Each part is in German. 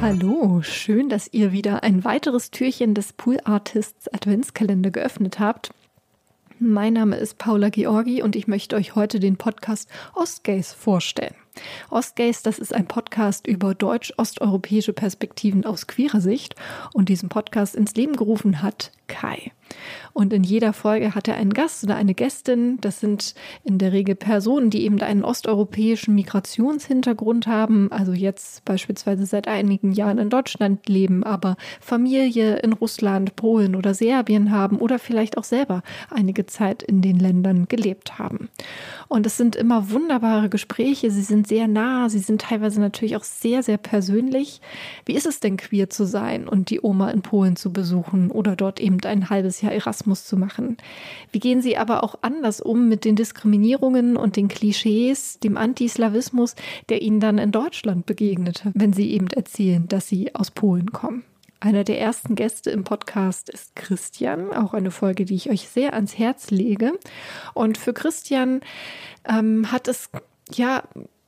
Hallo, schön, dass ihr wieder ein weiteres Türchen des Pool Artists Adventskalender geöffnet habt. Mein Name ist Paula Georgi und ich möchte euch heute den Podcast Ostgays vorstellen. Ostgays, das ist ein Podcast über deutsch-osteuropäische Perspektiven aus queerer Sicht und diesen Podcast ins Leben gerufen hat Kai. Und in jeder Folge hat er einen Gast oder eine Gästin. Das sind in der Regel Personen, die eben einen osteuropäischen Migrationshintergrund haben, also jetzt beispielsweise seit einigen Jahren in Deutschland leben, aber Familie in Russland, Polen oder Serbien haben oder vielleicht auch selber einige Zeit in den Ländern gelebt haben. Und es sind immer wunderbare Gespräche. Sie sind sehr nah. Sie sind teilweise natürlich auch sehr, sehr persönlich. Wie ist es denn queer zu sein und die Oma in Polen zu besuchen oder dort eben ein halbes Jahr Erasmus zu machen? Wie gehen Sie aber auch anders um mit den Diskriminierungen und den Klischees, dem Antislawismus, der Ihnen dann in Deutschland begegnet, wenn Sie eben erzählen, dass Sie aus Polen kommen? Einer der ersten Gäste im Podcast ist Christian, auch eine Folge, die ich euch sehr ans Herz lege. Und für Christian ähm, hat es ja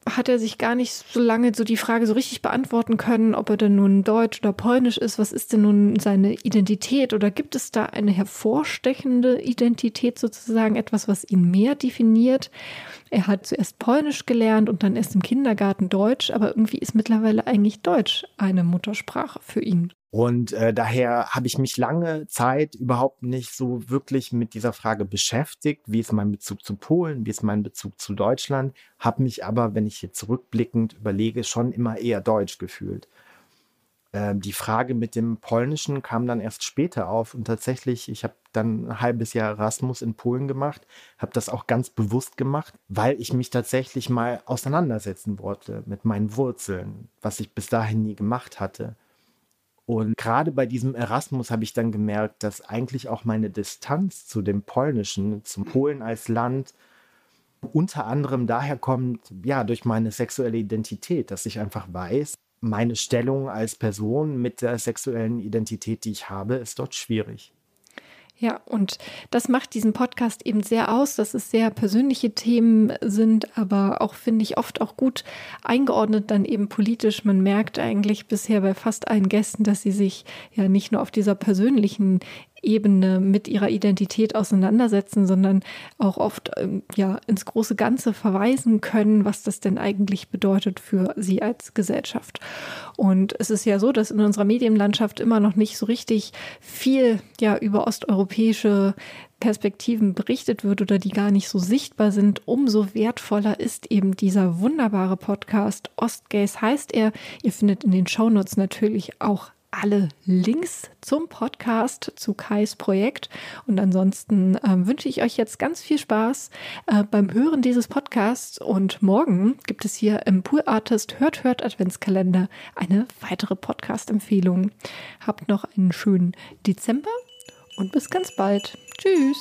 hat er sich gar nicht so lange so die Frage so richtig beantworten können, ob er denn nun deutsch oder polnisch ist. Was ist denn nun seine Identität? Oder gibt es da eine hervorstechende Identität sozusagen, etwas, was ihn mehr definiert? Er hat zuerst polnisch gelernt und dann erst im Kindergarten deutsch, aber irgendwie ist mittlerweile eigentlich Deutsch eine Muttersprache für ihn. Und äh, daher habe ich mich lange Zeit überhaupt nicht so wirklich mit dieser Frage beschäftigt, wie ist mein Bezug zu Polen, wie ist mein Bezug zu Deutschland, habe mich aber, wenn ich hier zurückblickend überlege, schon immer eher deutsch gefühlt. Ähm, die Frage mit dem Polnischen kam dann erst später auf und tatsächlich, ich habe dann ein halbes Jahr Erasmus in Polen gemacht, habe das auch ganz bewusst gemacht, weil ich mich tatsächlich mal auseinandersetzen wollte mit meinen Wurzeln, was ich bis dahin nie gemacht hatte. Und gerade bei diesem Erasmus habe ich dann gemerkt, dass eigentlich auch meine Distanz zu dem Polnischen, zum Polen als Land, unter anderem daher kommt, ja, durch meine sexuelle Identität, dass ich einfach weiß, meine Stellung als Person mit der sexuellen Identität, die ich habe, ist dort schwierig. Ja, und das macht diesen Podcast eben sehr aus, dass es sehr persönliche Themen sind, aber auch, finde ich, oft auch gut eingeordnet dann eben politisch. Man merkt eigentlich bisher bei fast allen Gästen, dass sie sich ja nicht nur auf dieser persönlichen Ebene mit ihrer Identität auseinandersetzen, sondern auch oft ähm, ja ins große Ganze verweisen können, was das denn eigentlich bedeutet für sie als Gesellschaft. Und es ist ja so, dass in unserer Medienlandschaft immer noch nicht so richtig viel ja über osteuropäische Perspektiven berichtet wird oder die gar nicht so sichtbar sind, umso wertvoller ist eben dieser wunderbare Podcast. Ostgays heißt er. Ihr findet in den Shownotes natürlich auch alle Links zum Podcast, zu Kais Projekt. Und ansonsten äh, wünsche ich euch jetzt ganz viel Spaß äh, beim Hören dieses Podcasts. Und morgen gibt es hier im Pool Artist Hört Hört Adventskalender eine weitere Podcast-Empfehlung. Habt noch einen schönen Dezember und bis ganz bald. Tschüss.